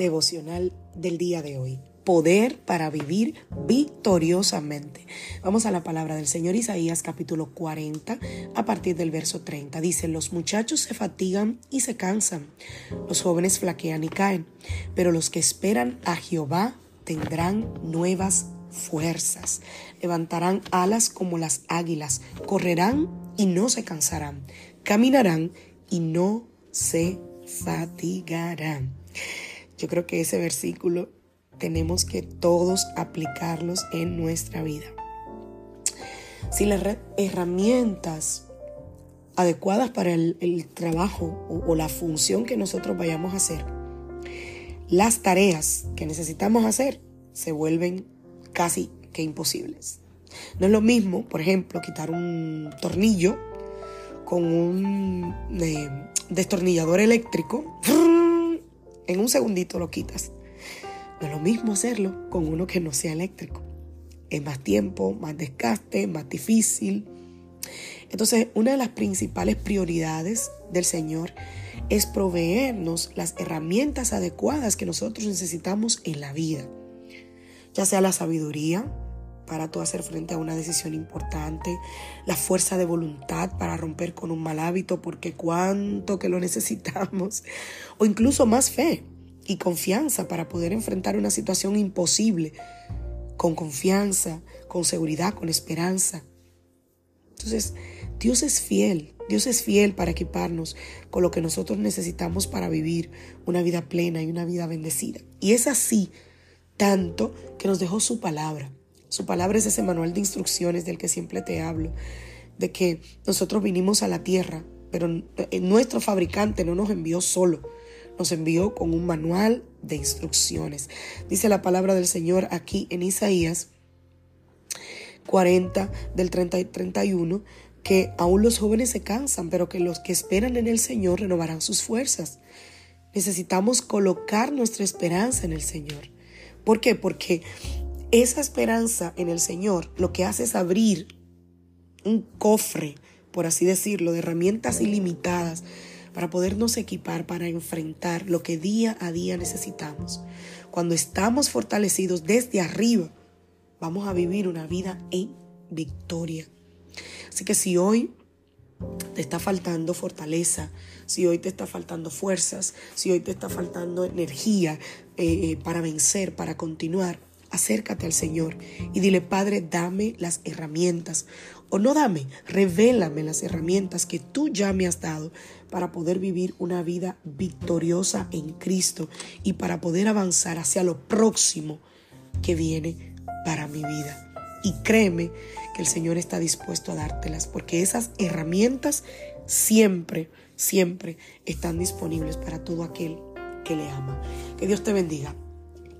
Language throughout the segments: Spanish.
Devocional del día de hoy. Poder para vivir victoriosamente. Vamos a la palabra del Señor Isaías capítulo 40 a partir del verso 30. Dice, los muchachos se fatigan y se cansan, los jóvenes flaquean y caen, pero los que esperan a Jehová tendrán nuevas fuerzas, levantarán alas como las águilas, correrán y no se cansarán, caminarán y no se fatigarán. Yo creo que ese versículo tenemos que todos aplicarlos en nuestra vida. Si las herramientas adecuadas para el, trabajo o, la función que nosotros vayamos a hacer, las tareas que necesitamos hacer se vuelven casi que imposibles. No es lo mismo, por ejemplo, quitar un tornillo con un eh, destornillador eléctrico en un segundito lo quitas. No es lo mismo hacerlo con uno que no sea eléctrico. Es más tiempo, más desgaste, más difícil. Entonces, una de las principales prioridades del Señor es proveernos las herramientas adecuadas que nosotros necesitamos en la vida. Ya sea la sabiduría para tú hacer frente a una decisión importante, la fuerza de voluntad para romper con un mal hábito, porque cuánto que lo necesitamos, o incluso más fe y confianza para poder enfrentar una situación imposible, con confianza, con seguridad, con esperanza. Entonces, Dios es fiel, Dios es fiel para equiparnos con lo que nosotros necesitamos para vivir una vida plena y una vida bendecida. Y es así tanto que nos dejó su palabra. Su palabra es ese manual de instrucciones del que siempre te hablo, de que nosotros vinimos a la tierra, pero nuestro fabricante no nos envió solo, nos envió con un manual de instrucciones. Dice la palabra del Señor aquí en Isaías 40 del 30 y 31 que aún los jóvenes se cansan, pero que los que esperan en el Señor renovarán sus fuerzas. Necesitamos colocar nuestra esperanza en el Señor. ¿Por qué? Porque esa esperanza en el Señor lo que hace es abrir un cofre, por así decirlo, de herramientas ilimitadas para podernos equipar para enfrentar lo que día a día necesitamos. Cuando estamos fortalecidos desde arriba, vamos a vivir una vida en victoria. Así que si hoy te está faltando fortaleza, si hoy te está faltando fuerzas, si hoy te está faltando energía eh, eh, para vencer, para continuar, acércate al Señor y dile, Padre, dame las herramientas. O no dame, revélame las herramientas que tú ya me has dado para poder vivir una vida victoriosa en Cristo y para poder avanzar hacia lo próximo que viene para mi vida. Y créeme que el Señor está dispuesto a dártelas, porque esas herramientas siempre, siempre están disponibles para todo aquel que le ama. Que Dios te bendiga.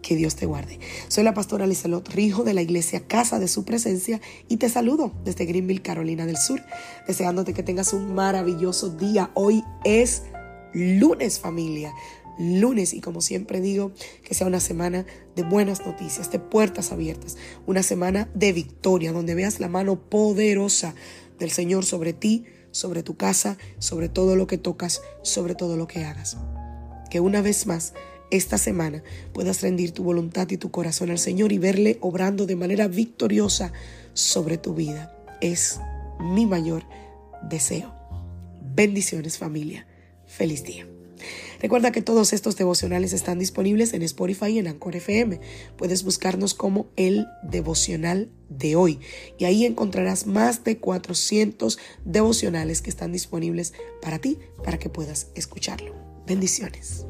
Que Dios te guarde. Soy la pastora Lizelot Rijo de la iglesia Casa de Su Presencia y te saludo desde Greenville, Carolina del Sur, deseándote que tengas un maravilloso día. Hoy es lunes familia lunes y como siempre digo, que sea una semana de buenas noticias, de puertas abiertas, una semana de victoria, donde veas la mano poderosa del Señor sobre ti, sobre tu casa, sobre todo lo que tocas, sobre todo lo que hagas. Que una vez más esta semana puedas rendir tu voluntad y tu corazón al Señor y verle obrando de manera victoriosa sobre tu vida. Es mi mayor deseo. Bendiciones familia. Feliz día. Recuerda que todos estos devocionales están disponibles en Spotify y en Anchor FM. Puedes buscarnos como el devocional de hoy y ahí encontrarás más de 400 devocionales que están disponibles para ti, para que puedas escucharlo. Bendiciones.